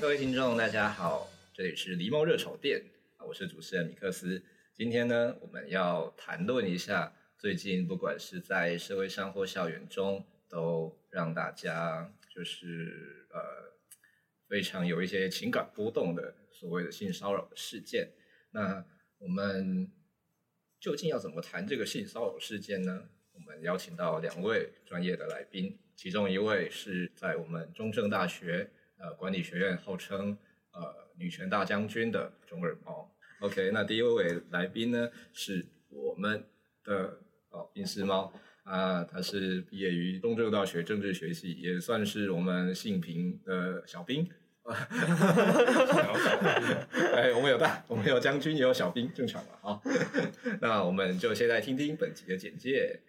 各位听众，大家好，这里是狸猫热炒店，我是主持人米克斯。今天呢，我们要谈论一下最近不管是在社会上或校园中，都让大家就是呃非常有一些情感波动的所谓的性骚扰事件。那我们究竟要怎么谈这个性骚扰事件呢？我们邀请到两位专业的来宾，其中一位是在我们中正大学。呃，管理学院号称呃女权大将军的中耳猫，OK，那第一位来宾呢是我们的哦冰丝猫啊，他是毕业于东正大学政治学系，也算是我们性平的小兵。哎，我们有大，我们有将军，也有小兵，正常嘛？好，那我们就现在听听本集的简介。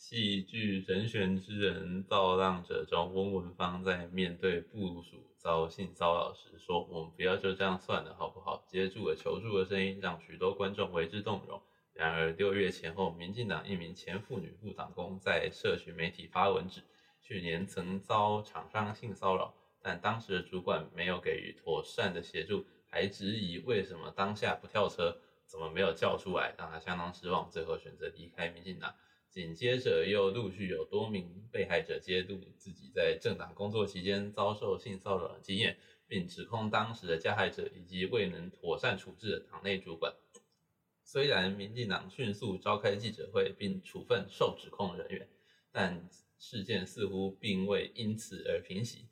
戏剧《人选之人》造浪者中，翁文芳在面对部属遭性骚扰时说：“我们不要就这样算了，好不好？”接住了求助的声音，让许多观众为之动容。然而六月前后，民进党一名前妇女部党工在社群媒体发文指，去年曾遭厂商性骚扰，但当时的主管没有给予妥善的协助，还质疑为什么当下不跳车，怎么没有叫出来，让他相当失望，最后选择离开民进党。紧接着又陆续有多名被害者揭露自己在政党工作期间遭受性骚扰的经验，并指控当时的加害者以及未能妥善处置的党内主管。虽然民进党迅速召开记者会并处分受指控人员，但事件似乎并未因此而平息。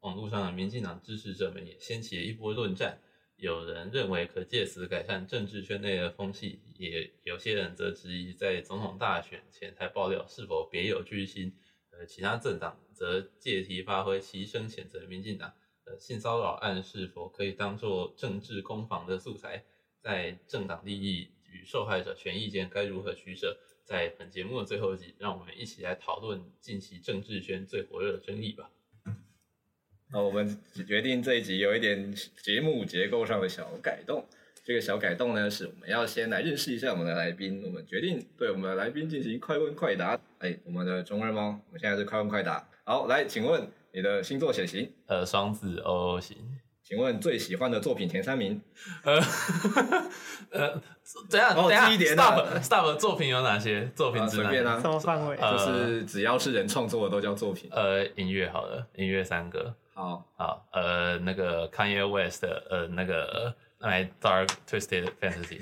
网络上的民进党支持者们也掀起了一波论战。有人认为可借此改善政治圈内的风气，也有些人则质疑在总统大选前才爆料是否别有居心。呃，其他政党则借题发挥，齐声谴责民进党。呃，性骚扰案是否可以当作政治攻防的素材？在政党利益与受害者权益间该如何取舍？在本节目的最后一集，让我们一起来讨论近期政治圈最火热的争议吧。那我们决定这一集有一点节目结构上的小改动。这个小改动呢，是我们要先来认识一下我们的来宾。我们决定对我们的来宾进行快问快答。哎，我们的中二猫，我们现在是快问快答。好，来，请问你的星座血型？呃，双子 O 型。请问最喜欢的作品前三名？呃，呃，等下，等下，Stop，Stop，作品有哪些？作品之类便啊，什么范围？就是只要是人创作的都叫作品。呃，音乐好了，音乐三个。好好，呃，那个 Kanye West 的，呃，那个 My Dark Twisted Fantasy，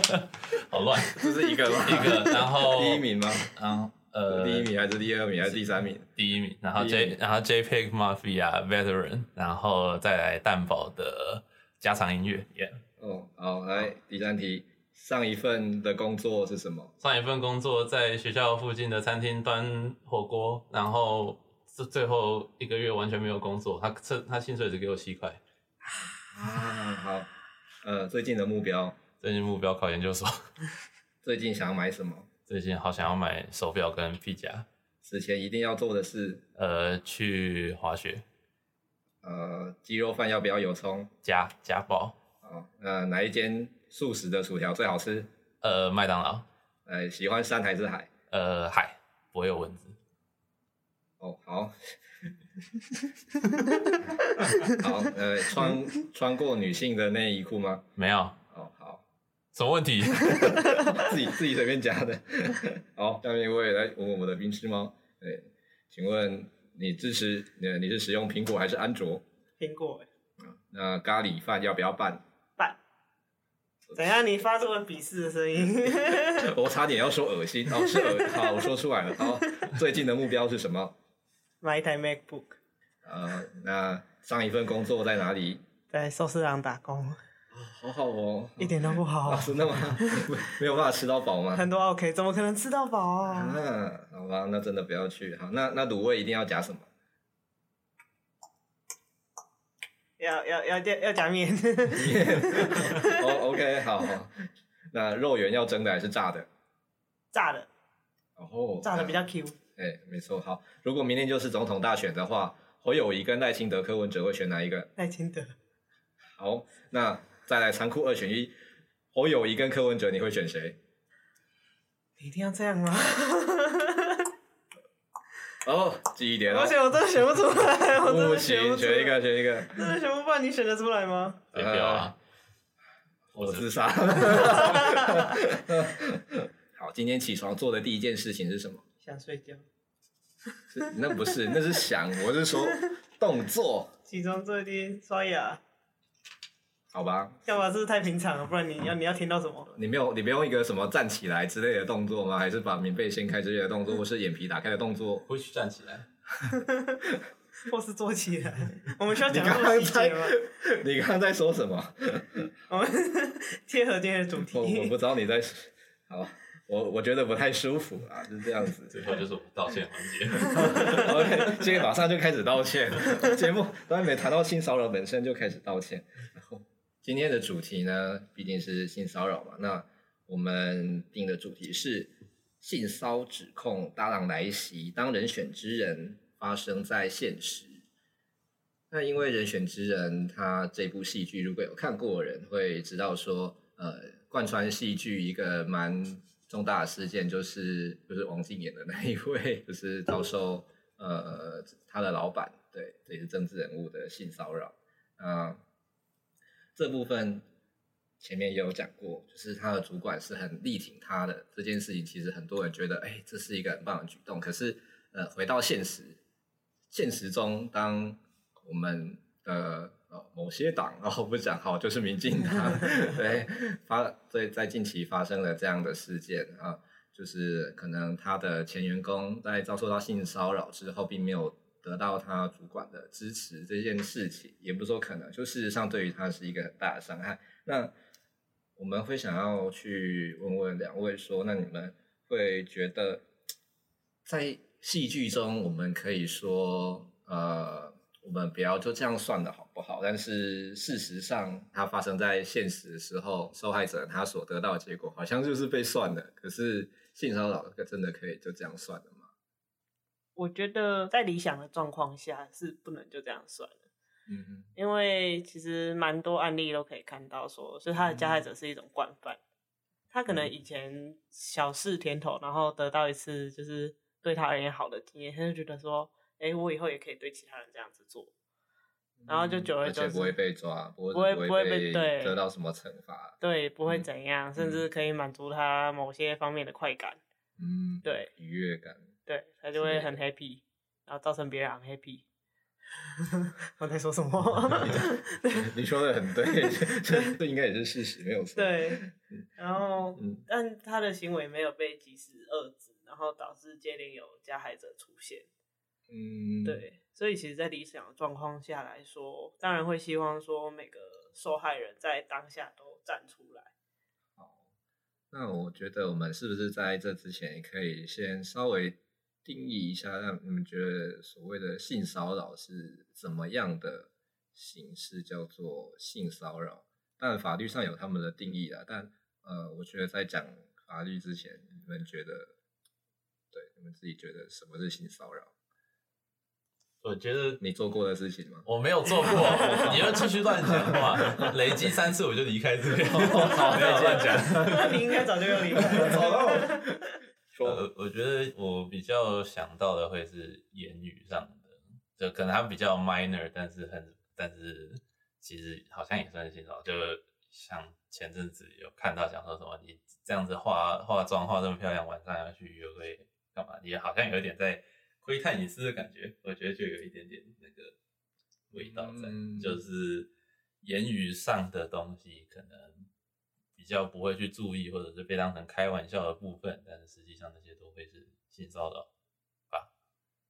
好乱，这是一个吗？一个，然后 第一名吗？然后呃，第一名还是第二名还是第三名？第一名，然后 J，然后 JPEG Mafia Veteran，然后再来蛋堡的家常音乐，Yeah。哦，好，来第三题，上一份的工作是什么？上一份工作在学校附近的餐厅端火锅，然后。这最后一个月完全没有工作，他这他薪水只给我七块。啊，好，呃，最近的目标，最近目标考研究所。最近想要买什么？最近好想要买手表跟皮夹。此前一定要做的事，呃，去滑雪。呃，鸡肉饭要不要有葱？加加包。哦，呃，哪一间素食的薯条最好吃？呃，麦当劳。呃，喜欢山还是海？呃，海，不会有蚊子。哦，好，好，呃，穿穿过女性的内衣裤吗？没有。哦，好，什么问题？自己自己随便加的。好，下面一位来问我们的冰丝猫，对，请问你支持呃你是使用苹果还是安卓？苹果。那咖喱饭要不要拌？拌。等下你发出了鄙视的声音。我差点要说恶心，哦，是恶好，我说出来了。好，最近的目标是什么？买一台 MacBook。呃，那上一份工作在哪里？在寿司郎打工。好好哦，一点都不好。真的吗？没有办法吃到饱吗？很多 OK，怎么可能吃到饱啊？嗯，好吧，那真的不要去。好，那那卤味一定要加什么？要要要加要加面。面。哦，OK，好好。那肉圆要蒸的还是炸的？炸的。哦。炸的比较 Q。哎，没错。好，如果明天就是总统大选的话，侯友谊跟赖清德、柯文哲会选哪一个？赖清德。好，那再来残酷二选一，侯友谊跟柯文哲，你会选谁？你一定要这样吗？哦，记一点哦。而且我真的选不出来，我真的 选不出来。选一个，选一个。真的选不出来，你选得出来吗？选票啊！我自杀。好，今天起床做的第一件事情是什么？想睡觉。那不是，那是想，我是说动作。起床做的第一刷牙。好吧。干嘛？是不是太平常了？不然你要你要听到什么？你没有你没有一个什么站起来之类的动作吗？还是把棉被掀开之类的动作，或是眼皮打开的动作？会去站起来。或是坐起来。我们需要讲这么细节吗？你刚刚在说什么？我们贴合今天的主题。我我不知道你在。好，我我觉得不太舒服啊，就是这样子。最后就是我们道歉环节。OK，今天马上就开始道歉。节目都还没谈到性骚扰本身就开始道歉。然后今天的主题呢，毕竟是性骚扰嘛，那我们定的主题是性骚指控大浪来袭，当人选之人。发生在现实。那因为人选之人，他这部戏剧如果有看过的人会知道说，呃，贯穿戏剧一个蛮重大的事件，就是就是王静演的那一位，就是遭受呃他的老板，对，这也是政治人物的性骚扰。啊，这部分前面也有讲过，就是他的主管是很力挺他的这件事情，其实很多人觉得，哎，这是一个很棒的举动。可是，呃，回到现实。现实中，当我们的呃某些党，哦不讲好，就是民进党，对发在在近期发生了这样的事件啊，就是可能他的前员工在遭受到性骚扰之后，并没有得到他主管的支持，这件事情也不说可能，就事实上对于他是一个很大的伤害。那我们会想要去问问两位说，那你们会觉得在戏剧中，我们可以说，呃，我们不要就这样算了，好不好？但是事实上，它发生在现实的时候，受害者他所得到的结果，好像就是被算了。可是性骚扰真的可以就这样算了吗？我觉得在理想的状况下是不能就这样算了。嗯哼，因为其实蛮多案例都可以看到说，说是他的加害者是一种惯犯，嗯、他可能以前小事甜头，然后得到一次就是。对他而言好的经验，他就觉得说，哎，我以后也可以对其他人这样子做，然后就久而久之，而且不会被抓，不会不会被对得到什么惩罚，对，不会怎样，嗯、甚至可以满足他某些方面的快感，嗯，对，愉悦感，对，他就会很 happy，然后造成别人很 happy。我在说什么？你说的很对，这这应该也是事实，没有错。对，然后，嗯、但他的行为没有被及时遏制。然后导致接连有加害者出现，嗯，对，所以其实，在理想的状况下来说，当然会希望说每个受害人在当下都站出来。好，那我觉得我们是不是在这之前也可以先稍微定义一下，让你们觉得所谓的性骚扰是怎么样的形式叫做性骚扰？但法律上有他们的定义啦，但呃，我觉得在讲法律之前，你们觉得？对，你们自己觉得什么是性骚扰？我觉得你做过的事情吗？我没有做过，你要继续乱讲话，累积三次我就离开这边。好，不要乱讲。你应该早就要离开了。呃，我觉得我比较想到的会是言语上的，就可能它比较 minor，但是很，但是其实好像也算是性骚扰。就像前阵子有看到讲说什么，你这样子化化妆化这么漂亮，晚上要去约会。干嘛？也好像有一点在窥探隐私的感觉，我觉得就有一点点那个味道在，嗯、就是言语上的东西可能比较不会去注意，或者是被当成开玩笑的部分，但是实际上那些都会是性骚扰吧。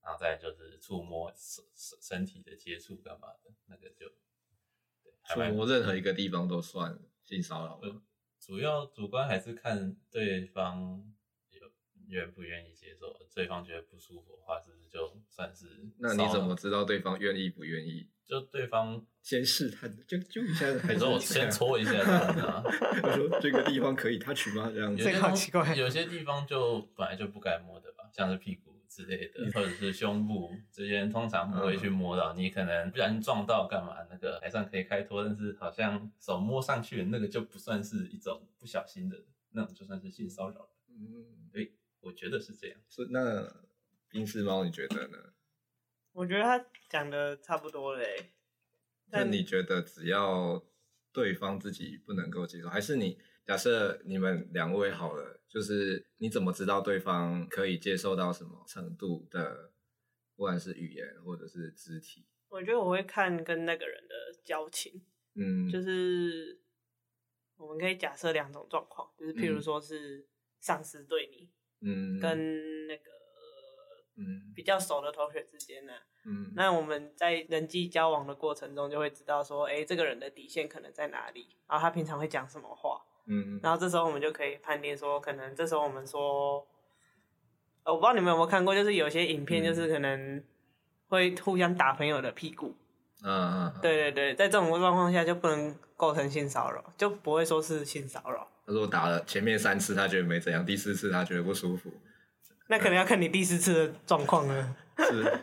然后再就是触摸身身身体的接触干嘛的，那个就触摸任何一个地方都算性骚扰。主要主观还是看对方有愿不愿意接受，对方觉得不舒服的话，是不是就算是？那你怎么知道对方愿意不愿意？就对方先试探，就就一下，还是我先 搓一下这样子啊？我说这个地方可以 touch 吗？这样子，这个好奇怪。有些地方就本来就不该摸的吧，像是屁股之类的，或者是胸部这些，通常不会去摸到。你可能不小心撞到干嘛，那个还算可以开脱，但是好像手摸上去的那个就不算是一种不小心的，那种就算是性骚扰。嗯，对，我觉得是这样。是那冰室猫，你觉得呢？我觉得他讲的差不多嘞。那你觉得只要对方自己不能够接受，还是你假设你们两位好了，就是你怎么知道对方可以接受到什么程度的，不管是语言或者是肢体？我觉得我会看跟那个人的交情，嗯，就是我们可以假设两种状况，就是譬如说是上司对你，嗯，跟那个。嗯，比较熟的同学之间呢，嗯，那我们在人际交往的过程中就会知道说，哎、欸，这个人的底线可能在哪里，然后他平常会讲什么话，嗯，然后这时候我们就可以判定说，可能这时候我们说，我不知道你们有没有看过，就是有些影片就是可能会互相打朋友的屁股，嗯嗯，对对对，在这种状况下就不能构成性骚扰，就不会说是性骚扰。他说打了前面三次他觉得没怎样，第四次他觉得不舒服。那可能要看你第四次的状况了。是，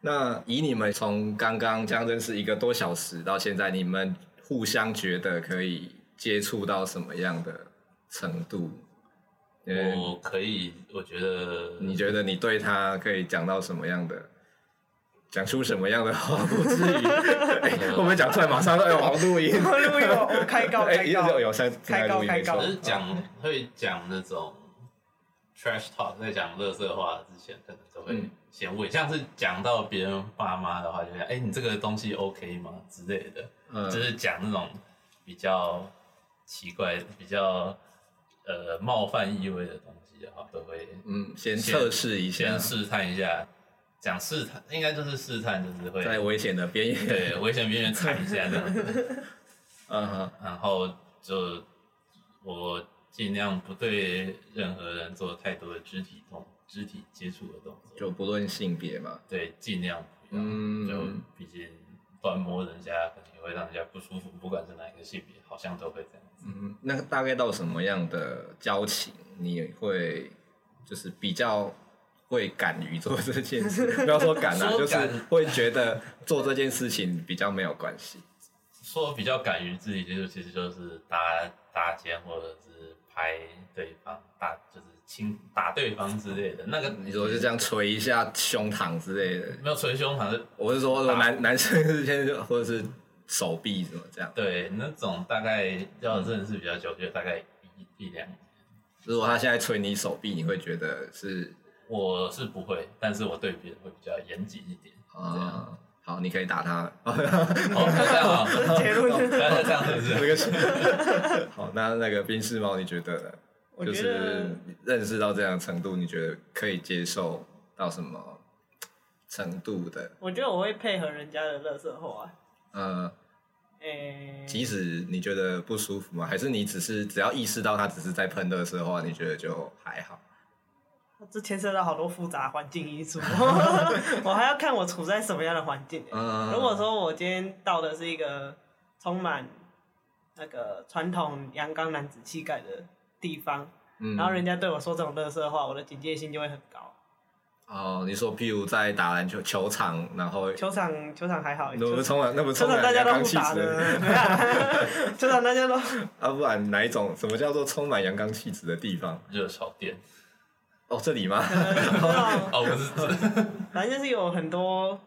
那以你们从刚刚这样认识一个多小时到现在，你们互相觉得可以接触到什么样的程度？我可以，我觉得，你觉得你对他可以讲到什么样的，讲出什么样的话？不至于，会不会讲出来马上哎，我录音，录音，我开高，开高，有三，开高，开高，只是讲会讲那种。Trash talk 在讲乐色话之前，可能就会先问，嗯、像是讲到别人爸妈的话，就讲，哎、欸，你这个东西 OK 吗？之类的，嗯、就是讲那种比较奇怪、比较呃冒犯意味的东西的话，都会嗯先测试一下，先试探一下，讲试探，应该就是试探，就是会在危险的边缘，对，危险边缘踩一下这样子，嗯哼，然后就我。尽量不对任何人做太多的肢体动、肢体接触的动作，就不论性别嘛。对，尽量不要。嗯，就毕竟乱摸人家可能也会让人家不舒服，不管是哪一个性别，好像都会这样子。嗯，那大概到什么样的交情，你会就是比较会敢于做这件事？不要说敢啊，就是会觉得做这件事情比较没有关系。说比较敢于自己接触，其实就是搭搭肩或者是。拍对方打就是亲打对方之类的，那个你说就这样捶一下胸膛之类的，没有捶胸膛，是我是说男男生之间就或者是手臂什么这样。对，那种大概要认识比较久，就大概一一两年。如果他现在捶你手臂，你会觉得是？我是不会，但是我对别人会比较严谨一点。啊，好，你可以打他。好，这样啊，结论 这样子，这个是。好，那那个冰室猫，你觉得呢？就是认识到这样程度，你觉得可以接受到什么程度的？我觉得我会配合人家的乐色话。嗯，诶，即使你觉得不舒服吗？还是你只是只要意识到他只是在喷垃圾话，你觉得就还好？这牵涉到好多复杂环境因素，我还要看我处在什么样的环境。如果说我今天到的是一个充满那个传统阳刚男子气概的地方，然后人家对我说这种垃圾话，我的警戒心就会很高。哦，你说譬如在打篮球球场，然后球场球场还好，那不充满那不充满阳刚气质的 球场大家都啊，不然哪一种？什么叫做充满阳刚气质的地方？热炒店。哦，这里吗？哦，不是，反正就是有很多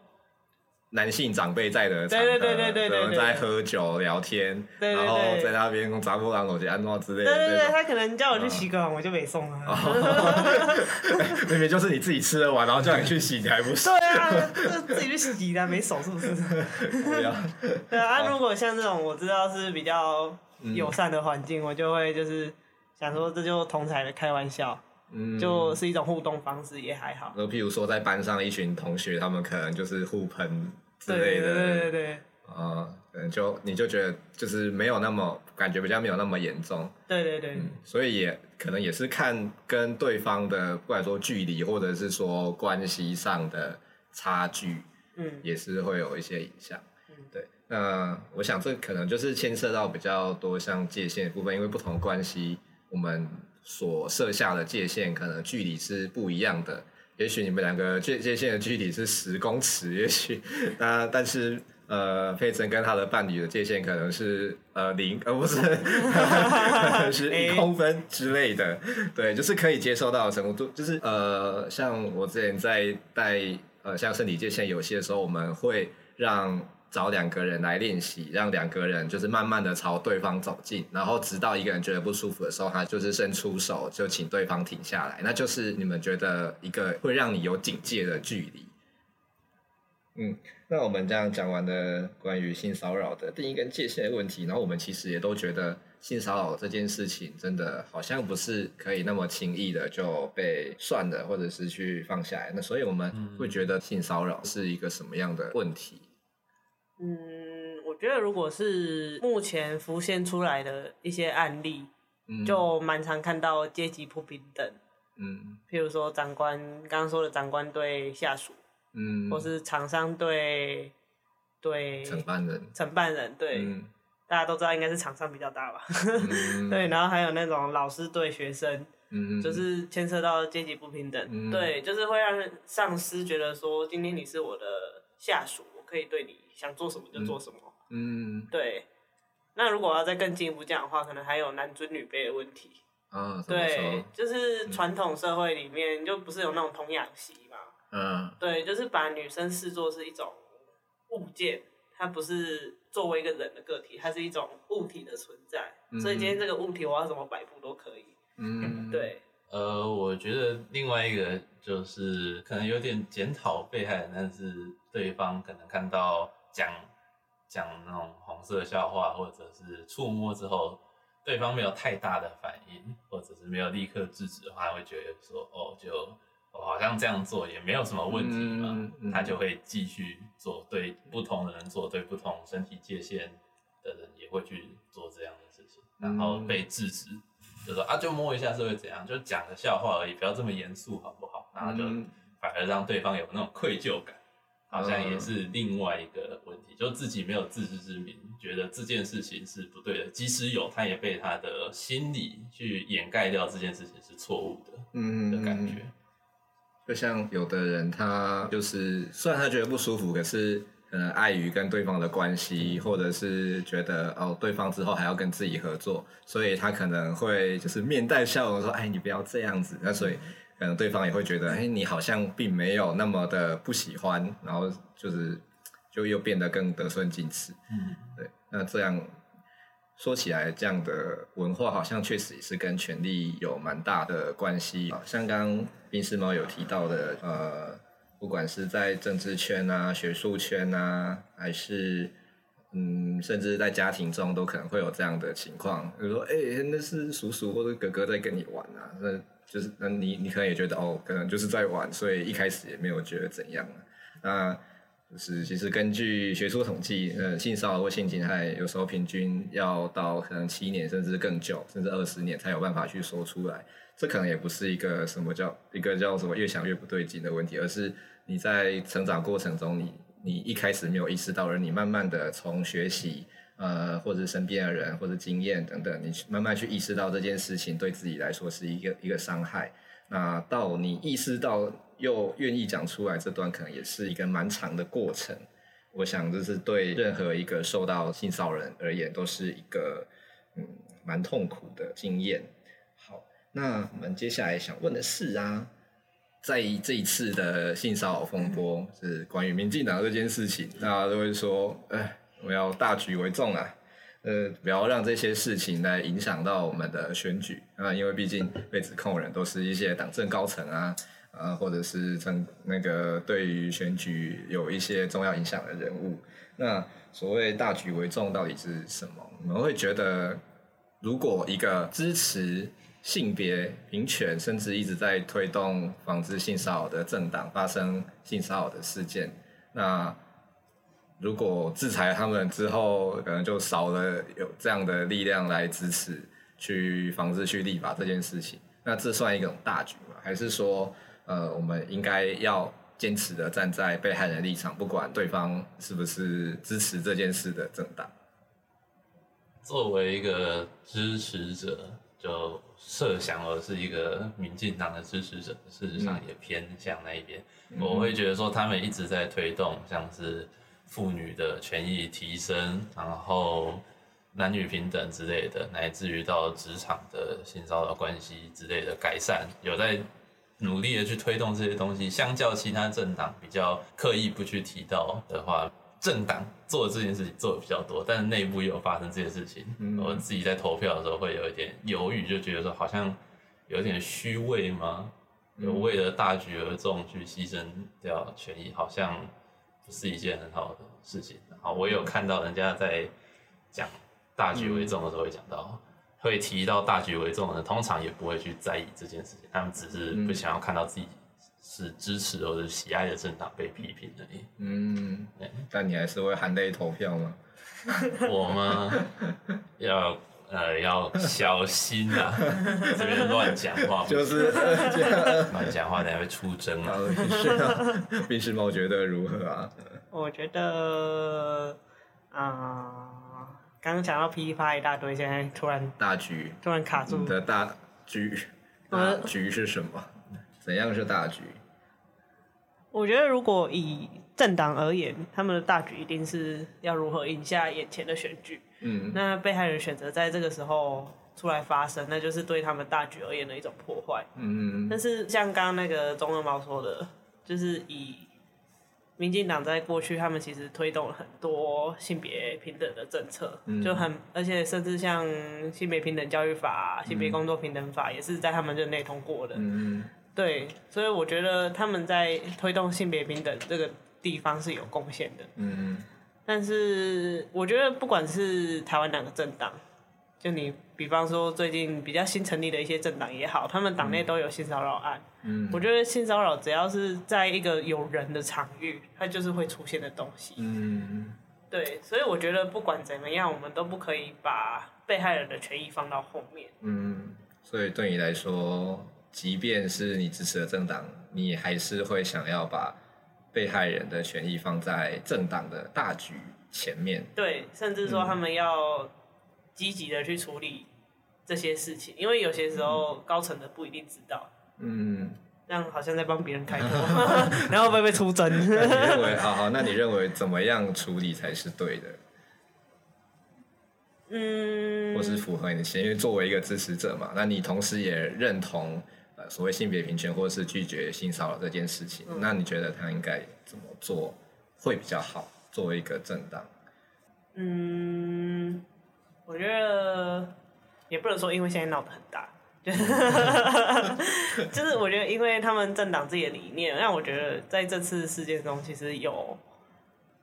男性长辈在的场合，对对对对对对，在喝酒聊天，然后在那边用杂布朗手机安装之类的。对对对，他可能叫我去洗个碗，我就没送了。明明就是你自己吃的碗，然后叫你去洗，你还不洗？对啊，自己去洗的，没手是不是？对啊，如果像这种我知道是比较友善的环境，嗯、我就会就是想说，这就同台的开玩笑，嗯，就是一种互动方式，也还好。就譬如说，在班上一群同学，他们可能就是互喷之类的，对对对对，啊，可能就你就觉得就是没有那么感觉比较没有那么严重，对对对，嗯，所以也可能也是看跟对方的不管说距离或者是说关系上的差距，嗯，也是会有一些影响。对，那我想这可能就是牵涉到比较多像界限的部分，因为不同关系，我们所设下的界限可能距离是不一样的。也许你们两个界界限的距离是十公尺，也许那但是呃，佩岑跟他的伴侣的界限可能是呃零，呃不是可能 是一公分之类的。对，就是可以接受到的程度，就是呃，像我之前在带呃像身体界限游戏的时候，我们会让。找两个人来练习，让两个人就是慢慢的朝对方走近，然后直到一个人觉得不舒服的时候，他就是伸出手，就请对方停下来。那就是你们觉得一个会让你有警戒的距离。嗯，那我们这样讲完了关于性骚扰的定义跟界限的问题，然后我们其实也都觉得性骚扰这件事情真的好像不是可以那么轻易的就被算了，或者是去放下来。那所以我们会觉得性骚扰是一个什么样的问题？嗯，我觉得如果是目前浮现出来的一些案例，嗯、就蛮常看到阶级不平等。嗯，譬如说长官刚刚说的长官对下属，嗯，或是厂商对对承办人，承办人对，嗯、大家都知道应该是厂商比较大吧？嗯、对，然后还有那种老师对学生，嗯，就是牵涉到阶级不平等，嗯、对，就是会让上司觉得说，今天你是我的下属，我可以对你。想做什么就做什么。嗯，嗯对。那如果要再更进一步讲的话，可能还有男尊女卑的问题。啊，对，就是传统社会里面就不是有那种童养媳嘛。嗯。对，就是把女生视作是一种物件，它不是作为一个人的个体，它是一种物体的存在。嗯、所以今天这个物体我要怎么摆布都可以。嗯。对。呃，我觉得另外一个就是可能有点检讨被害人，但是对方可能看到。讲讲那种红色笑话，或者是触摸之后，对方没有太大的反应，或者是没有立刻制止的话，会觉得说哦，就我、哦、好像这样做也没有什么问题嘛，嗯嗯、他就会继续做。对不同的人做，对不同身体界限的人也会去做这样的事情，然后被制止，就说啊，就摸一下是会怎样，就讲个笑话而已，不要这么严肃好不好？然后就反而让对方有那种愧疚感。好像也是另外一个问题，就自己没有自知之明，觉得这件事情是不对的，即使有，他也被他的心理去掩盖掉这件事情是错误的，嗯的感觉。就像有的人，他就是虽然他觉得不舒服，可是可能碍于跟对方的关系，或者是觉得哦对方之后还要跟自己合作，所以他可能会就是面带笑容说：“哎，你不要这样子。”那所以。可能对方也会觉得，哎，你好像并没有那么的不喜欢，然后就是就又变得更得寸进尺。嗯，对。那这样说起来，这样的文化好像确实也是跟权力有蛮大的关系。像刚刚冰丝猫有提到的，呃，不管是在政治圈啊、学术圈啊，还是嗯，甚至在家庭中，都可能会有这样的情况。比如说，哎，那是叔叔或者哥哥在跟你玩啊，那。就是那你你可能也觉得哦，可能就是在玩，所以一开始也没有觉得怎样。那就是其实根据学术统计，呃，性骚扰或性侵害有时候平均要到可能七年甚至更久，甚至二十年才有办法去说出来。这可能也不是一个什么叫一个叫什么越想越不对劲的问题，而是你在成长过程中，你你一开始没有意识到，而你慢慢的从学习。呃，或者身边的人，或者经验等等，你慢慢去意识到这件事情对自己来说是一个一个伤害。那到你意识到又愿意讲出来，这段可能也是一个蛮长的过程。我想这是对任何一个受到性骚扰人而言，都是一个嗯蛮痛苦的经验。好，那我们接下来想问的是啊，在这一次的性骚扰风波，是关于民进党这件事情，大家都会说，哎。我要大局为重啊，呃，不要让这些事情来影响到我们的选举啊，因为毕竟被指控的人都是一些党政高层啊，啊，或者是政那个对于选举有一些重要影响的人物。那所谓大局为重到底是什么？我们会觉得如果一个支持性别平权，甚至一直在推动防治性骚扰的政党发生性骚扰的事件，那如果制裁他们之后，可能就少了有这样的力量来支持去防治、去立法这件事情。那这算一种大局吗？还是说，呃，我们应该要坚持的站在被害人立场，不管对方是不是支持这件事的政党？作为一个支持者，就设想我是一个民进党的支持者，事实上也偏向那一边。嗯、我会觉得说，他们一直在推动像是妇女的权益提升，然后。男女平等之类的，乃至于到职场的性骚扰关系之类的改善，有在努力的去推动这些东西。相较其他政党比较刻意不去提到的话，政党做这件事情做的比较多，但是内部也有发生这些事情。嗯、我自己在投票的时候会有一点犹豫，就觉得说好像有点虚伪吗？有为了大局而重去牺牲掉权益，好像不是一件很好的事情。然后我有看到人家在讲。大局为重的时候会讲到，嗯、会提到大局为重的，通常也不会去在意这件事情，他们只是不想要看到自己是支持或者喜爱的政党被批评而已。嗯，但你还是会含泪投票吗？我吗？要呃要小心啊，这边乱讲话，就是 乱讲话，等下会出征啊。冰室猫觉得如何啊？我觉得啊。呃刚刚讲到噼里啪啦一大堆，现在突然大局突然卡住。你的大局，大局是什么？怎样是大局？我觉得，如果以政党而言，他们的大局一定是要如何赢下眼前的选举。嗯。那被害人选择在这个时候出来发声，那就是对他们大局而言的一种破坏。嗯。但是像刚刚那个中二猫说的，就是以。民进党在过去，他们其实推动了很多性别平等的政策，嗯、就很，而且甚至像性别平等教育法、性别工作平等法，也是在他们任内通过的。嗯、对，所以我觉得他们在推动性别平等这个地方是有贡献的。嗯、但是我觉得不管是台湾哪个政党，就你比方说最近比较新成立的一些政党也好，他们党内都有性骚扰案。嗯，我觉得性骚扰只要是在一个有人的场域，它就是会出现的东西。嗯，对，所以我觉得不管怎么样，我们都不可以把被害人的权益放到后面。嗯，所以对你来说，即便是你支持的政党，你还是会想要把被害人的权益放在政党的大局前面。对，甚至说他们要。积极的去处理这些事情，因为有些时候高层的不一定知道。嗯，这样好像在帮别人开 脱，然后会被出征？你认为 好好，那你认为怎么样处理才是对的？嗯，或是符合你的心？因为作为一个支持者嘛，那你同时也认同呃所谓性别平权，或是拒绝性骚扰这件事情，嗯、那你觉得他应该怎么做会比较好？作为一个政党，嗯。我觉得也不能说，因为现在闹得很大，就是 我觉得，因为他们政党自己的理念，让我觉得在这次事件中，其实有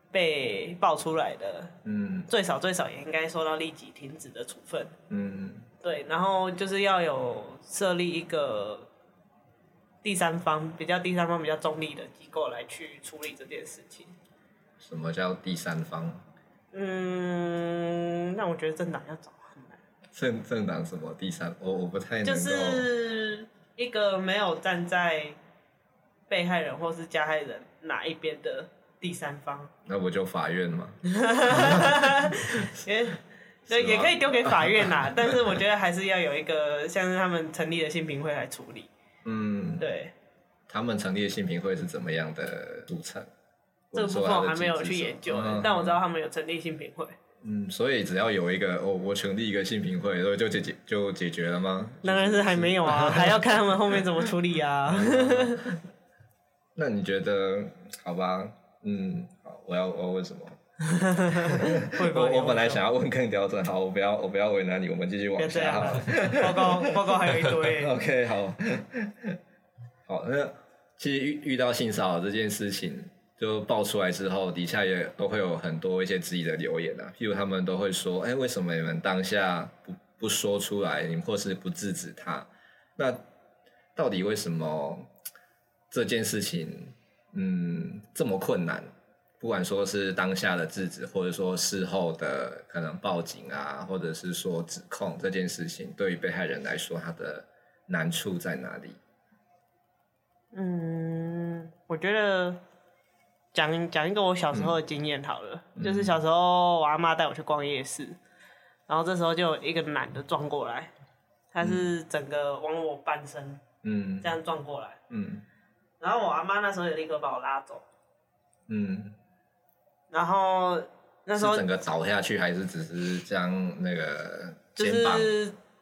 被爆出来的，嗯，最少最少也应该受到立即停止的处分，嗯，对，然后就是要有设立一个第三方，比较第三方比较中立的机构来去处理这件事情。什么叫第三方？嗯，那我觉得政党要找很难。政政党什么第三？我我不太能就是一个没有站在被害人或是加害人哪一边的第三方。那不就法院吗？也对，也可以丢给法院啦。但是我觉得还是要有一个像是他们成立的性平会来处理。嗯，对。他们成立的性平会是怎么样的组成？这个部分我还没有去研究，嗯、但我知道他们有成立性平会。嗯，所以只要有一个哦，我成立一个性平会，然后就解决就解决了吗？当然是还没有啊，还要看他们后面怎么处理啊。那你觉得好吧？嗯，好，我要我要问什么？我我本来想要问更刁钻，好，我不要我不要为难你，我们继续往下。好报告报告还有一堆。OK，好，好，那其实遇遇到性骚扰这件事情。就爆出来之后，底下也都会有很多一些质疑的留言啊，譬如他们都会说：“哎、为什么你们当下不不说出来，你们或是不制止他，那到底为什么这件事情嗯这么困难？不管说是当下的制止，或者说事后的可能报警啊，或者是说指控这件事情，对于被害人来说，他的难处在哪里？嗯，我觉得讲讲一个我小时候的经验好了，嗯、就是小时候我阿妈带我去逛夜市，然后这时候就有一个男的撞过来，他是整个往我半身，嗯，这样撞过来，嗯，然后我阿妈那时候也立刻把我拉走，嗯。然后那时候整个倒下去，还是只是将那个肩膀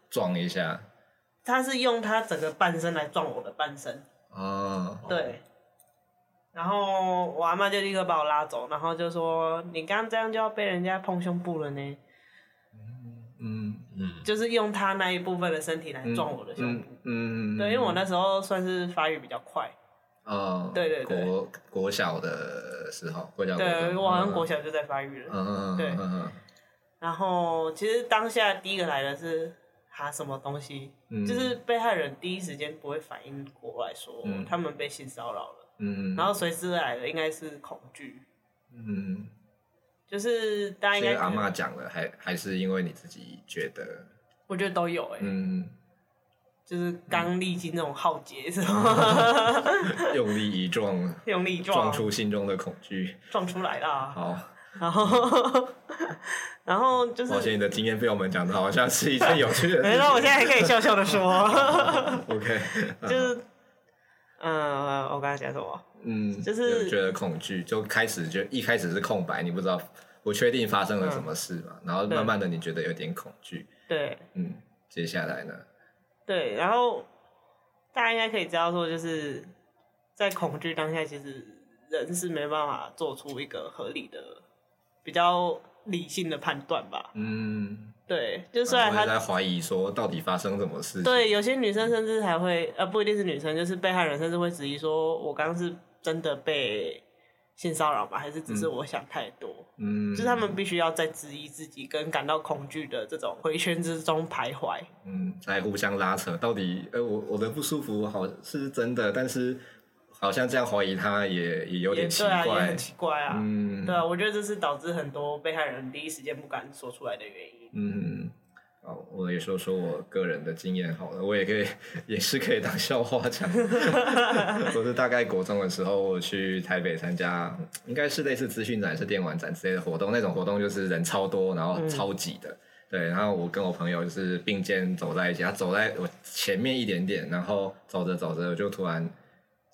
撞一下？他是用他整个半身来撞我的半身。哦，对。然后我阿妈就立刻把我拉走，然后就说：“你刚刚这样就要被人家碰胸部了呢。”嗯嗯嗯，就是用他那一部分的身体来撞我的胸部。嗯嗯。对，因为我那时候算是发育比较快。哦，对对对，国国小的时候，国小对，我好像国小就在发育了，嗯嗯对，然后其实当下第一个来的是哈什么东西，就是被害人第一时间不会反应过来说他们被性骚扰了，嗯然后随之来的应该是恐惧，嗯，就是大家应该阿妈讲了，还还是因为你自己觉得？我觉得都有哎，嗯。就是刚历经那种浩劫是吗？用力一撞，用力撞，撞出心中的恐惧，撞出来了。好，然后，然后就是，而且你的经验被我们讲的好像是一件有趣的事。没错，我现在还可以笑笑的说。OK，就是，嗯，我刚才讲什么？嗯，就是觉得恐惧，就开始就一开始是空白，你不知道不确定发生了什么事嘛，然后慢慢的你觉得有点恐惧。对，嗯，接下来呢？对，然后大家应该可以知道，说就是在恐惧当下，其实人是没办法做出一个合理的、比较理性的判断吧。嗯，对，就虽然他在怀疑说到底发生什么事。对，有些女生甚至还会，呃，不一定是女生，就是被害人甚至会质疑说，我刚刚是真的被。性骚扰吧，还是只是我想太多？嗯，就是他们必须要在质疑自己跟感到恐惧的这种回圈之中徘徊。嗯，在互相拉扯，到底，呃，我我的不舒服好是真的，但是好像这样怀疑他也也有点奇怪，对啊，也很奇怪啊。嗯，对啊，我觉得这是导致很多被害人第一时间不敢说出来的原因。嗯。好，我也说说我个人的经验好了，我也可以，也是可以当笑话讲。我是大概国中的时候，我去台北参加，应该是类似资讯展、是电玩展之类的活动。那种活动就是人超多，然后超挤的。嗯、对，然后我跟我朋友就是并肩走在一起，他走在我前面一点点，然后走着走着，我就突然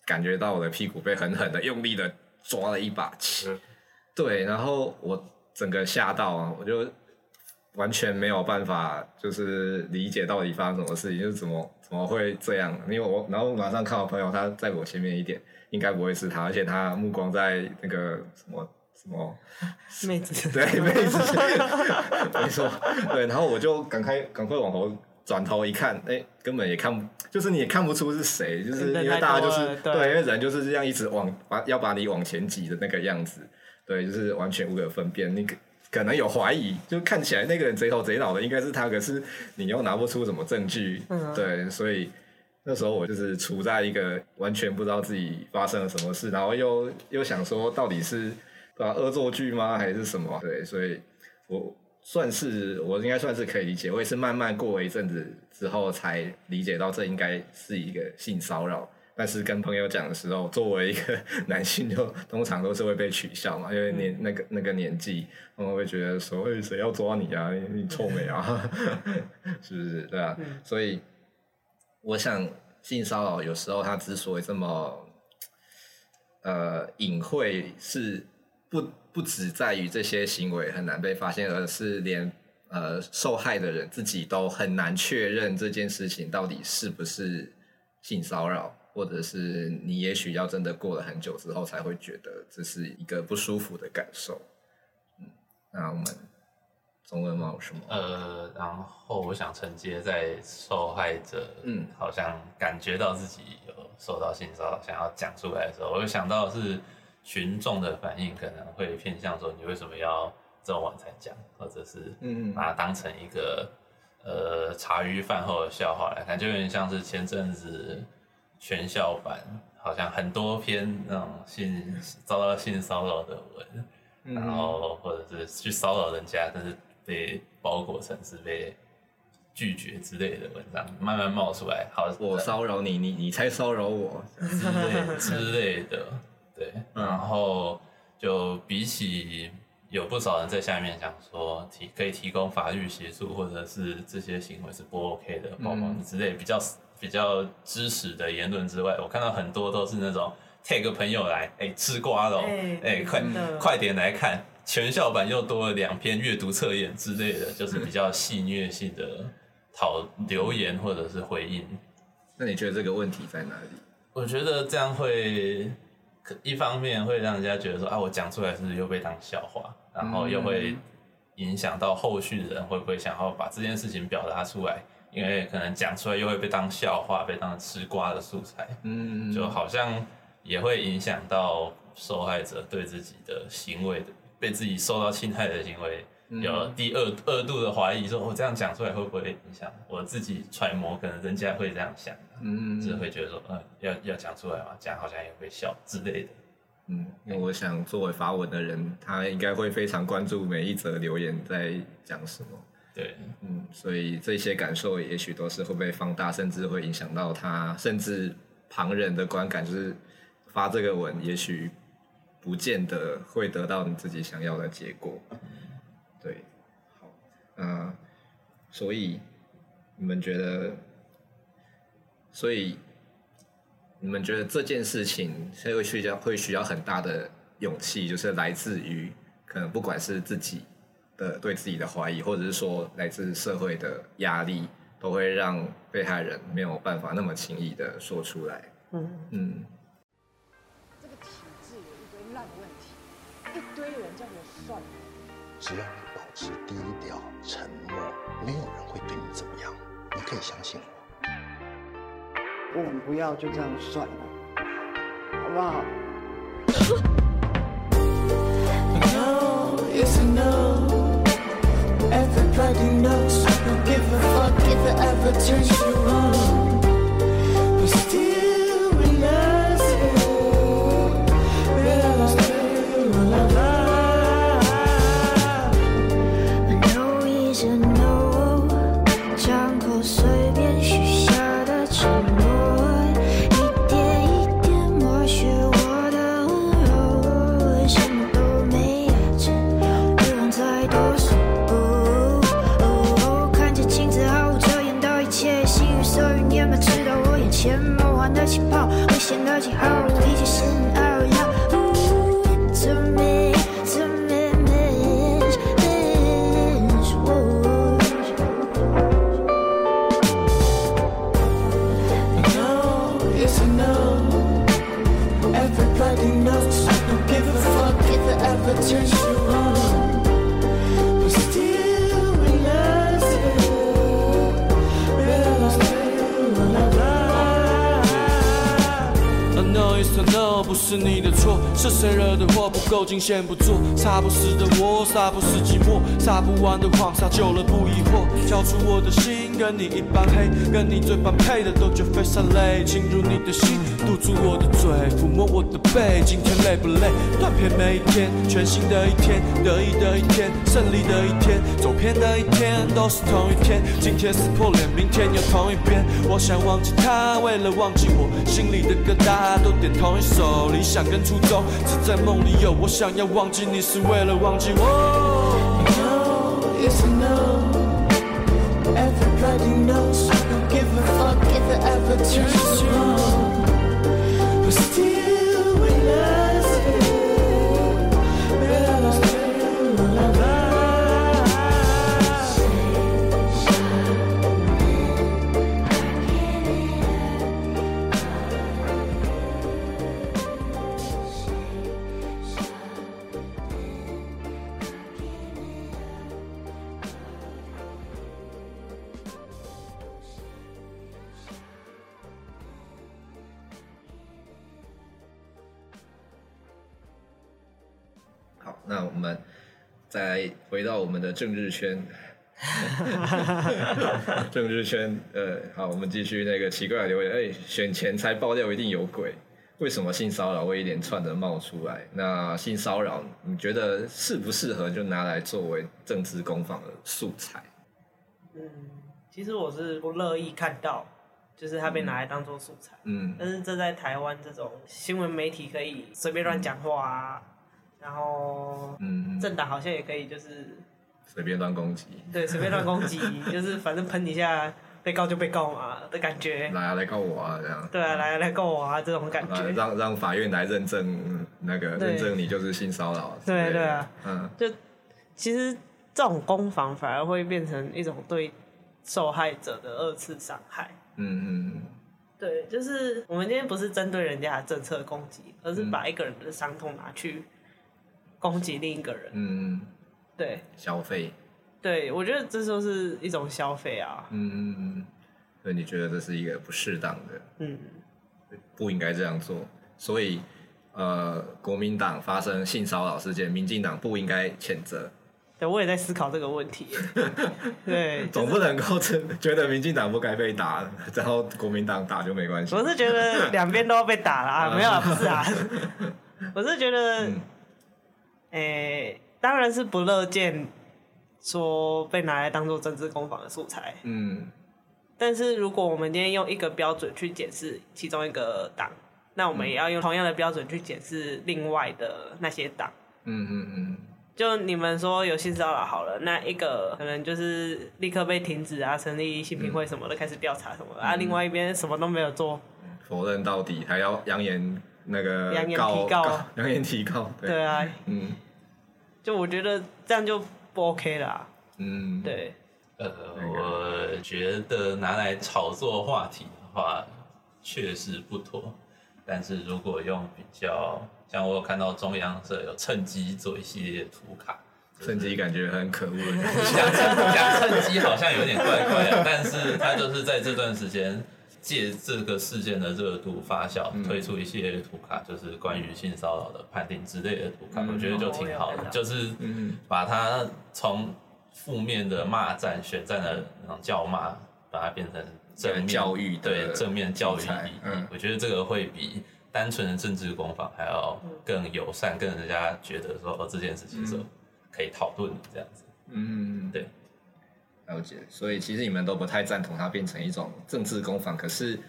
感觉到我的屁股被狠狠的、用力的抓了一把对，然后我整个吓到啊，我就。完全没有办法，就是理解到底发生什么事情，就是怎么怎么会这样？因为我然后马上看我朋友，他在我前面一点，应该不会是他，而且他目光在那个什么什么妹子，对妹子，没错，对，然后我就赶快赶快往头转头一看，哎，根本也看不，就是你也看不出是谁，就是因为大家就是对，对，因为人就是这样一直往把要把你往前挤的那个样子，对，就是完全无可分辨那个。可能有怀疑，就看起来那个人贼头贼脑的应该是他，可是你又拿不出什么证据，嗯、对，所以那时候我就是处在一个完全不知道自己发生了什么事，然后又又想说到底是啊恶作剧吗，还是什么？对，所以我算是我应该算是可以理解，我也是慢慢过了一阵子之后才理解到这应该是一个性骚扰。但是跟朋友讲的时候，作为一个 男性，就通常都是会被取笑嘛，因为年那个那个年纪，他们会觉得说，哎，谁要抓你啊？你，你臭美啊？是不是？对啊。嗯、所以，我想性骚扰有时候它之所以这么呃隐晦，是不不只在于这些行为很难被发现，而是连呃受害的人自己都很难确认这件事情到底是不是性骚扰。或者是你也许要真的过了很久之后才会觉得这是一个不舒服的感受。嗯，那我们中文吗？有什么？呃，然后我想承接在受害者，嗯，好像感觉到自己有受到性骚扰，想要讲出来的时候，我就想到是群众的反应可能会偏向说，你为什么要这么晚才讲，或者是嗯把它当成一个呃茶余饭后的笑话来看，就有点像是前阵子全校版，好像很多篇那种性遭到性骚扰的文，嗯、然后或者是去骚扰人家，但是被包裹成是被拒绝之类的文章，慢慢冒出来。好，我骚扰你，你你才骚扰我。之类之类的，对，嗯、然后就比起。有不少人在下面讲说提可以提供法律协助，或者是这些行为是不 OK 的，包括之类比较比较支持的言论之外，我看到很多都是那种 take 朋友来，哎、欸、吃瓜了，哎、欸欸、快快点来看全校版又多了两篇阅读测验之类的，就是比较戏谑性的讨留言或者是回应。那你觉得这个问题在哪里？我觉得这样会。一方面会让人家觉得说啊，我讲出来是不是又被当笑话，然后又会影响到后续的人会不会想要把这件事情表达出来，因为可能讲出来又会被当笑话，被当吃瓜的素材，嗯，就好像也会影响到受害者对自己的行为的，被自己受到侵害的行为。有第二二度的怀疑，说我这样讲出来会不会影响我自己揣摩？可能人家会这样想，嗯，只会觉得说，嗯，要要讲出来嘛，讲好像也会笑之类的。嗯，因为我想作为发文的人，他应该会非常关注每一则留言在讲什么。对，嗯，所以这些感受也许都是会被放大，甚至会影响到他，甚至旁人的观感，就是发这个文，也许不见得会得到你自己想要的结果。对，好，嗯、呃，所以你们觉得，所以你们觉得这件事情会需要会需要很大的勇气，就是来自于可能不管是自己的对自己的怀疑，或者是说来自社会的压力，都会让被害人没有办法那么轻易的说出来。嗯嗯，这个体制有一堆烂问题，一堆人叫我算了，只要。是低调、沉默，没有人会对你怎么样。你可以相信我。我们不要就这样算了，好不好？惊险不做，杀不死的我，杀不死寂寞，杀不完的谎，杀久了不疑惑。交出我的心，跟你一般黑，跟你最般配的都绝非善类。侵入你的心，堵住我的嘴，抚摸我的背。今天累不累？断片每一天，全新的一天，得意的一天，胜利的一天，走偏的一天，都是同一天。今天撕破脸，明天又同一遍。我想忘记他，为了忘记我，心里的歌，大家都点同一首。理想跟初衷，只在梦里有我。想要忘记你，是为了忘记我。的政治圈，政治圈，呃，好，我们继续那个奇怪的留言。哎，选前才爆料一定有鬼，为什么性骚扰会一连串的冒出来？那性骚扰，你觉得适不适合就拿来作为政治攻防的素材？嗯，其实我是不乐意看到，就是他被拿来当做素材。嗯，但是这在台湾这种新闻媒体可以随便乱讲话啊，然后，嗯，政党好像也可以就是。随便乱攻击，对，随便乱攻击，就是反正喷一下，被告就被告嘛的感觉。来啊，来告我啊，这样。对啊，来啊，来告我啊，这种感觉。让让法院来认证那个认证你就是性骚扰。对对啊，嗯，就其实这种攻防反而会变成一种对受害者的二次伤害。嗯嗯嗯。对，就是我们今天不是针对人家的政策攻击，而是把一个人的伤痛拿去攻击另一个人。嗯。对，消费，对，我觉得这就是一种消费啊。嗯嗯嗯，所以你觉得这是一个不适当的，嗯，不应该这样做。所以，呃，国民党发生性骚扰事件，民进党不应该谴责。对，我也在思考这个问题。对，总不能够真觉得民进党不该被打，然后国民党打就没关系。我是觉得两边都要被打了啊，没有啊，不是啊。我是觉得，诶、嗯。欸当然是不乐见说被拿来当做政治攻防的素材。嗯，但是如果我们今天用一个标准去检视其中一个党，那我们也要用同样的标准去检视另外的那些党。嗯嗯嗯。就你们说有性骚扰好了，那一个可能就是立刻被停止啊，成立性平会什么的开始调查什么的、嗯、啊，另外一边什么都没有做，否认到底，还要扬言那个扬言提告，扬言提告。对，对啊，嗯。就我觉得这样就不 OK 啦。嗯，对。呃，我觉得拿来炒作话题的话，确实不妥。但是如果用比较，像我有看到中央社有趁机做一系列图卡，就是、趁机感觉很可恶的感觉。讲趁机好像有点怪怪的，但是他就是在这段时间。借这个事件的热度发酵，推出一系列图卡，就是关于性骚扰的判定之类的图卡，我觉得就挺好的，就是把它从负面的骂战、选战的那种叫骂，把它变成正面教育，对正面教育意义。我觉得这个会比单纯的政治攻防还要更友善，更人家觉得说哦，这件事情是可以讨论的这样子。嗯，对。了解，所以其实你们都不太赞同它变成一种政治攻防。可是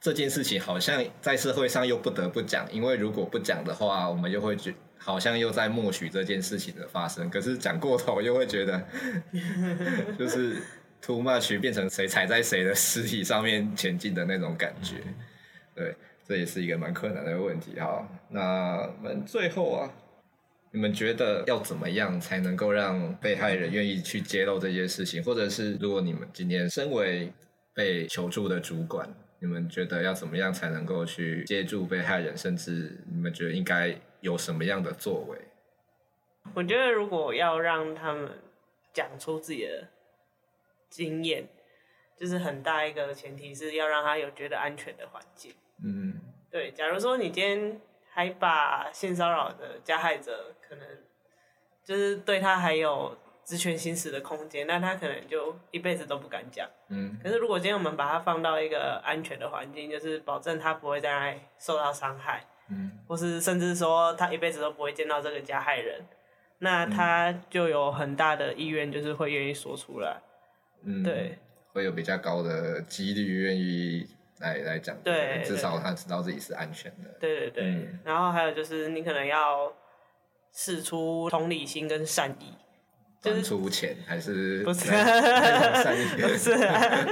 这件事情好像在社会上又不得不讲，因为如果不讲的话，我们又会觉好像又在默许这件事情的发生。可是讲过头又会觉得，就是 too much 变成谁踩在谁的尸体上面前进的那种感觉。对，这也是一个蛮困难的问题。哈，那我们最后啊。你们觉得要怎么样才能够让被害人愿意去揭露这件事情？或者是如果你们今天身为被求助的主管，你们觉得要怎么样才能够去接住被害人？甚至你们觉得应该有什么样的作为？我觉得如果要让他们讲出自己的经验，就是很大一个前提是要让他有觉得安全的环境。嗯，对。假如说你今天还把性骚扰的加害者。可能就是对他还有职权行使的空间，那他可能就一辈子都不敢讲。嗯。可是如果今天我们把他放到一个安全的环境，就是保证他不会再来受到伤害，嗯，或是甚至说他一辈子都不会见到这个加害人，那他就有很大的意愿，就是会愿意说出来。嗯，对，会有比较高的几率愿意来来讲。对，至少他知道自己是安全的。对对对。嗯。然后还有就是你可能要。释出同理心跟善意，就是出钱还是不是 善意？不是，啊，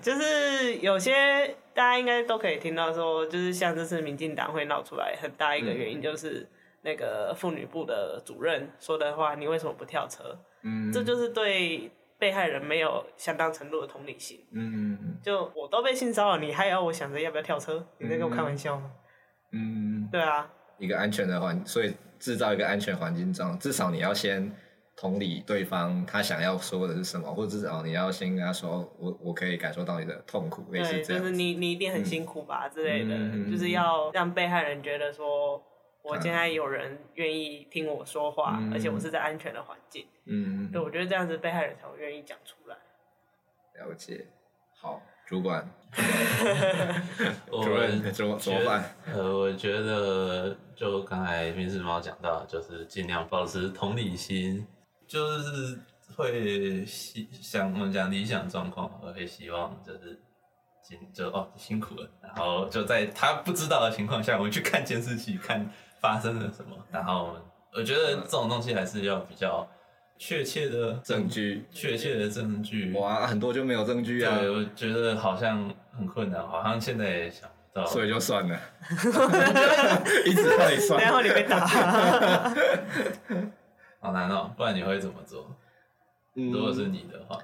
就是有些大家应该都可以听到说，就是像这次民进党会闹出来很大一个原因，就是那个妇女部的主任说的话，你为什么不跳车？嗯，这就是对被害人没有相当程度的同理心。嗯，就我都被性骚扰，你还要我想着要不要跳车？你在跟我开玩笑吗？嗯，对啊，一个安全的环，所以。制造一个安全环境，这样至少你要先同理对方他想要说的是什么，或者至少你要先跟他说，我我可以感受到你的痛苦，类似这样。就是你你一定很辛苦吧、嗯、之类的、嗯，就是要让被害人觉得说，我现在有人愿意听我说话，嗯、而且我是在安全的环境。嗯，对，我觉得这样子被害人才会愿意讲出来。了解。好，主管。主任怎么怎么办？呃，我觉得就刚才面试猫讲到，就是尽量保持同理心，就是会希想我们讲理想状况，我会希望就是辛就哦辛苦了，然后就在他不知道的情况下，我们去看监视器，看发生了什么，然后我觉得这种东西还是要比较。确切的证据，确切的证据，哇，很多就没有证据啊！对，我觉得好像很困难，好像现在也想所以就算了，一直在算，然后你被打，好难哦，不然你会怎么做？嗯，如果是你的话，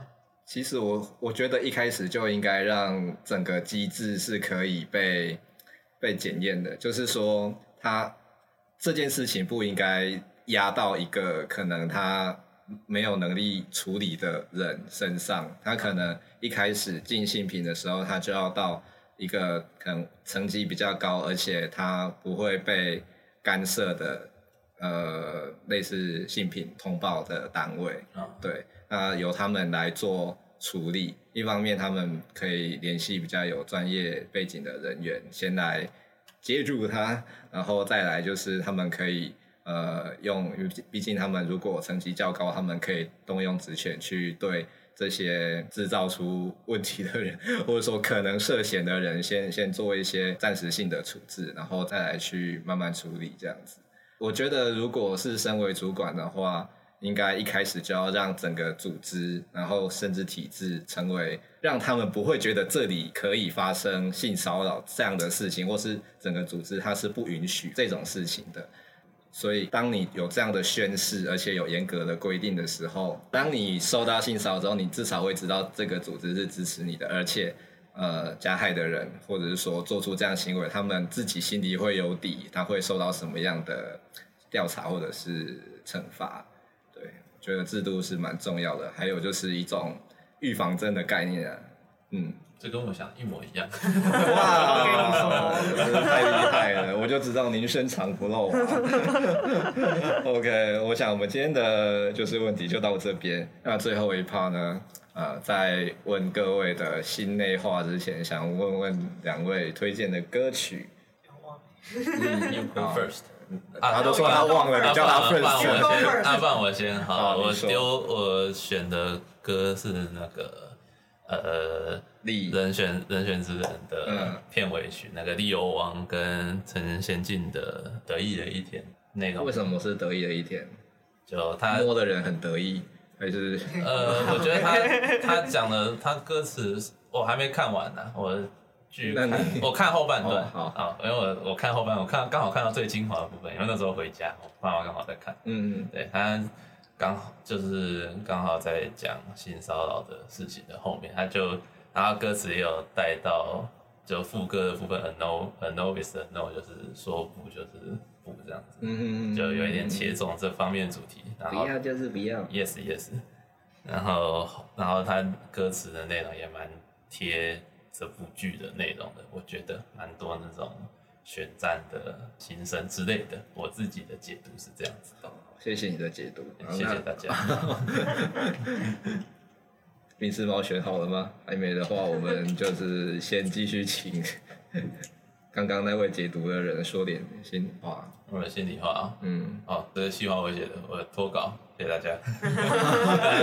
其实我我觉得一开始就应该让整个机制是可以被被检验的，就是说他这件事情不应该压到一个可能他。没有能力处理的人身上，他可能一开始进性平的时候，他就要到一个可能成绩比较高，而且他不会被干涉的，呃，类似性品通报的单位。哦、对，那由他们来做处理。一方面，他们可以联系比较有专业背景的人员，先来接住他，然后再来就是他们可以。呃，用，毕竟他们如果成绩较高，他们可以动用职权去对这些制造出问题的人，或者说可能涉嫌的人先，先做一些暂时性的处置，然后再来去慢慢处理这样子。我觉得，如果是身为主管的话，应该一开始就要让整个组织，然后甚至体制成为让他们不会觉得这里可以发生性骚扰这样的事情，或是整个组织它是不允许这种事情的。所以，当你有这样的宣誓，而且有严格的规定的时候，当你受到性骚扰之后，你至少会知道这个组织是支持你的，而且，呃，加害的人或者是说做出这样行为，他们自己心里会有底，他会受到什么样的调查或者是惩罚。对，我觉得制度是蛮重要的。还有就是一种预防针的概念啊，嗯。这跟我想一模一样。哇，真的太厉害了！我就知道您深藏不露啊。OK，我想我们今天的就是问题就到这边。那最后一 part 呢？呃，在问各位的心内话之前，想问问两位推荐的歌曲。go first。他都说他忘了，你叫他 first。阿范，我先。好，我丢我选的歌是那个。呃，利人选人选之人的片尾曲，嗯、那个利游王跟陈娴静的《得意的一天》那种。为什么是得意的一天？就他摸的人很得意，还是？呃，我觉得他他讲的他歌词我还没看完呢、啊，我剧看我看后半段，好，好，因为我我看后半，我看刚好看到最精华的部分，因为那时候回家，我爸妈刚好在看。嗯嗯，对他。刚好就是刚好在讲性骚扰的事情的后面，他就然后歌词也有带到就副歌的部分，a no a no is a no，就是说不就是不这样子，嗯嗯就有一点切中这方面主题。然后不要就是不要，yes yes。然后然后他歌词的内容也蛮贴这部剧的内容的，我觉得蛮多那种选战的心声之类的，我自己的解读是这样子的。谢谢你的解读，谢谢大家。冰丝猫选好了吗？还没的话，我们就是先继续请刚刚那位解读的人说点心话。我的心里话啊，嗯，哦，这是计划我写的，我的拖稿，谢谢大家。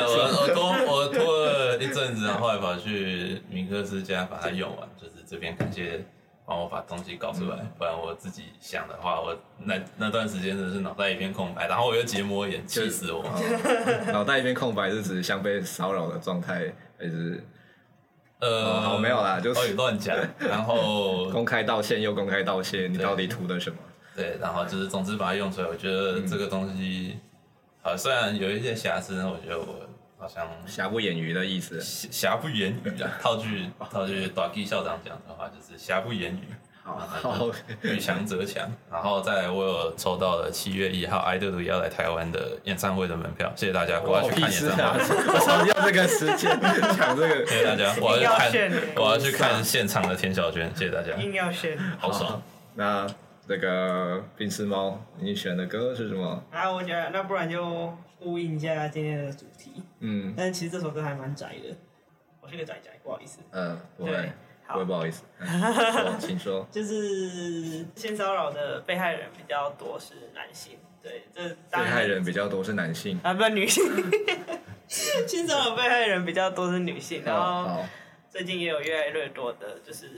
我我拖我拖了一阵子，然后后来跑去明克斯家把它用完，就是这边感谢。帮我把东西搞出来，嗯、不然我自己想的话，我那那段时间真的是脑袋一片空白，然后我又结膜炎，气死我。脑袋一片空白是指像被骚扰的状态，还是？呃、哦，好，没有啦，就是乱讲。然后公开道歉又公开道歉，你到底图的什么？对，然后就是总之把它用出来，我觉得这个东西，啊、嗯，虽然有一些瑕疵，但我觉得我。好像瑕不掩瑜的意思，瑕不掩瑜啊！套句套句大基校长讲的话，就是瑕不掩瑜。好，遇强则强。然后再来，我有抽到了七月一号爱豆要来台湾的演唱会的门票，谢谢大家，我要去看演唱会。我要这个时间 抢这个，谢谢大家，我要去看，我要去看现场的田小娟，谢谢大家。硬要选，好爽。那那个冰丝猫，你选的歌是什么？啊，我觉得那不然就呼应一下今天的主题。嗯，但是其实这首歌还蛮宅的，我是个宅宅，不好意思。嗯，不会对，不会，不好意思。说，请说。就是性骚扰的被害人比较多是男性，对，这被害人比较多是男性啊，不是女性。性骚扰被害人比较多是女性，然后最近也有越来越多的，就是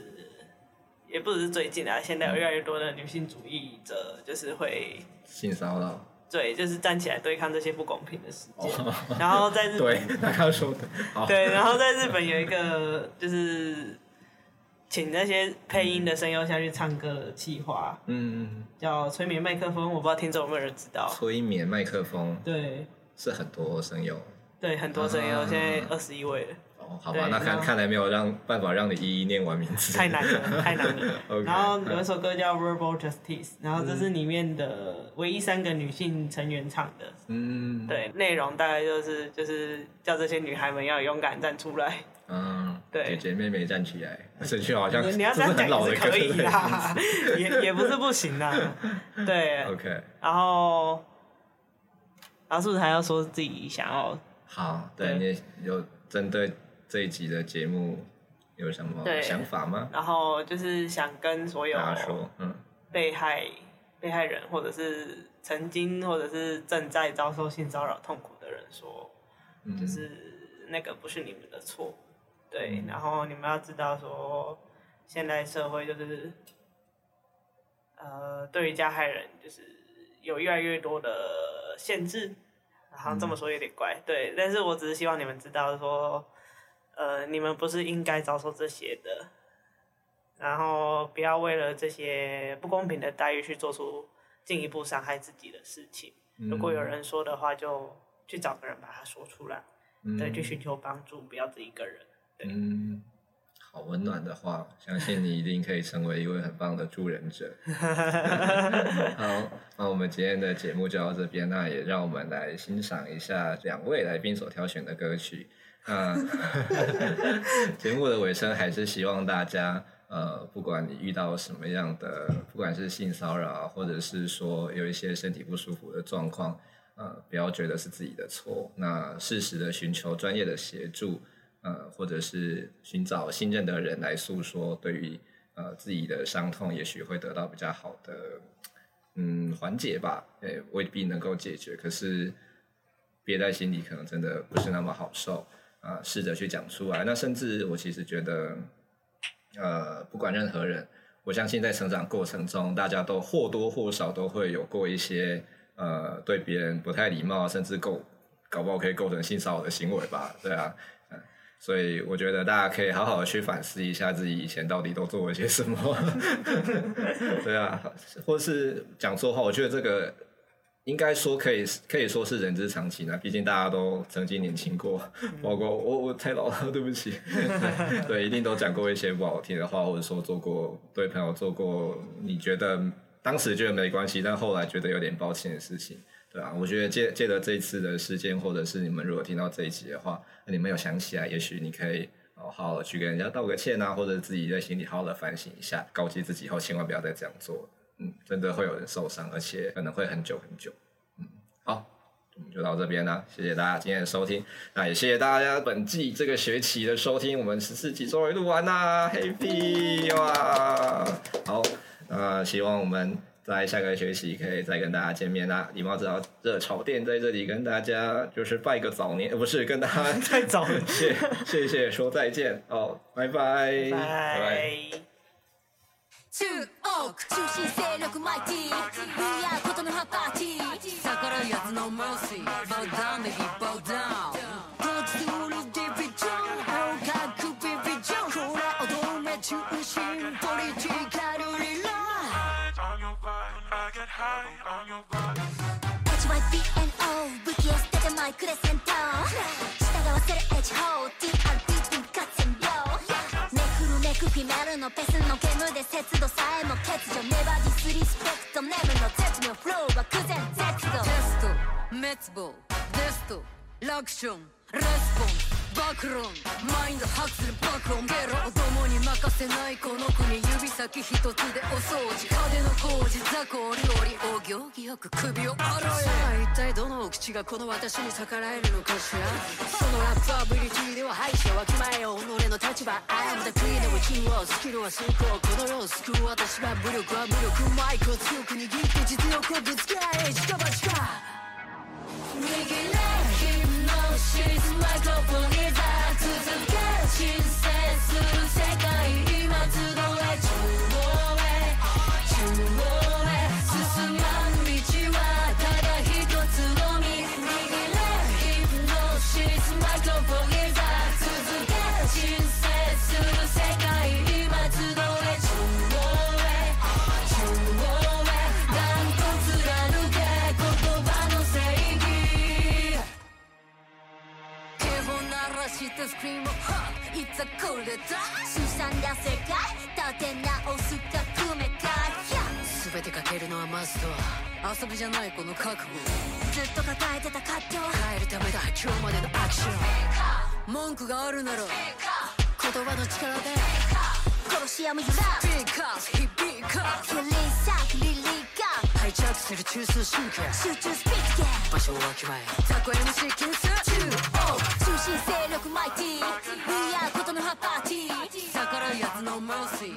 也不只是最近啊，现在有越来越多的女性主义者，就是会性骚扰。对，就是站起来对抗这些不公平的事件。然后在日 本，对，他刚说的。对，然后在日本有一个就是请那些配音的声优下去唱歌的计划，嗯，叫催眠麦克风，我不知道听众有没有人知道。催眠麦克风，对，是很多声优。对，很多声优，现在二十一位了。哦，好吧，那看看来没有让办法让你一一念完名字。太难了，太难了。然后有一首歌叫《Verbal Justice》，然后这是里面的唯一三个女性成员唱的。嗯。对，内容大概就是就是叫这些女孩们要勇敢站出来。嗯。对。姐姐妹妹站起来，这句好像你要这样讲也是可以啦，也也不是不行啦。对。OK。然后，然后是不是还要说自己想要？好，对，对你有针对这一集的节目有什么想法吗？然后就是想跟所有说，嗯被害、嗯、被害人，或者是曾经或者是正在遭受性骚扰痛苦的人说，嗯、就是那个不是你们的错，对，嗯、然后你们要知道说，现代社会就是，呃，对于加害人就是有越来越多的限制。好像这么说有点怪，对，但是我只是希望你们知道说，呃，你们不是应该遭受这些的，然后不要为了这些不公平的待遇去做出进一步伤害自己的事情。嗯、如果有人说的话，就去找个人把它说出来，嗯、对，去寻求帮助，不要自己一个人。对。嗯好温暖的话，相信你一定可以成为一位很棒的助人者。好，那我们今天的节目就到这边，那也让我们来欣赏一下两位来宾所挑选的歌曲。那 节目的尾声，还是希望大家，呃，不管你遇到什么样的，不管是性骚扰，或者是说有一些身体不舒服的状况，呃，不要觉得是自己的错，那适时的寻求专业的协助。呃，或者是寻找信任的人来诉说，对于呃自己的伤痛，也许会得到比较好的嗯缓解吧。诶，未必能够解决，可是憋在心里可能真的不是那么好受啊。试着去讲出来。那甚至我其实觉得，呃，不管任何人，我相信在成长过程中，大家都或多或少都会有过一些呃对别人不太礼貌，甚至构搞不好可以构成性骚扰的行为吧？对啊。所以我觉得大家可以好好的去反思一下自己以前到底都做了些什么，对啊，或是讲错话，我觉得这个应该说可以可以说是人之常情啊，毕竟大家都曾经年轻过，包括我我太老了，对不起，对，对，一定都讲过一些不好听的话，或者说做过对朋友做过你觉得当时觉得没关系，但后来觉得有点抱歉的事情。对啊，我觉得借借着这一次的事件，或者是你们如果听到这一集的话，那你们有想起来，也许你可以好好的去跟人家道个歉啊，或者自己在心里好好的反省一下，告诫自己以后千万不要再这样做。嗯，真的会有人受伤，而且可能会很久很久。嗯，好，我们就到这边啦，谢谢大家今天的收听，那也谢谢大家本季这个学期的收听，我们十四集终于录完啦，Happy 哇！好，那希望我们。在下个学期可以再跟大家见面。啦礼貌知道热炒店在这里跟大家就是拜个早年不是跟大家太早年谢谢说再见。哦拜拜。HYPNO 武器を捨ててマイクで戦闘従わせる H 法 TRP 分割占領めくるめくフィメールのペスのゲームで節度さえも欠如 Never disrespect の絶妙フローは苦前絶テスト滅亡デストラクションレスポンスバロンマインドハッスルバゲロ子供に任せないこの国指先一つでお掃除。壁の工事雑魚お料理お行儀よく首を洗え。さあ一体どのお口がこの私に逆らえるのかしら？そのラップアビリティでは敗者わきまえよ己の立場 I am the queen of the king of スキルは成功この世を救う私は武力は武力。マイクを強く握って実力をぶつけ合え。しかばしか逃げない。君 She's my global leader 続け新生する世界を確ずっと抱えてた葛藤。変えるためだ。今日までのアクション。文句があるなら言葉の力で。殺し屋も揺らすビーカー。響かヒリサリリカハイジャックする中枢神経。集中スピーチゲー場所をわきまえ。雑魚 MC 件数中央中心勢力マイティー。We are ことの葉パーティー。逆らう奴のマーシー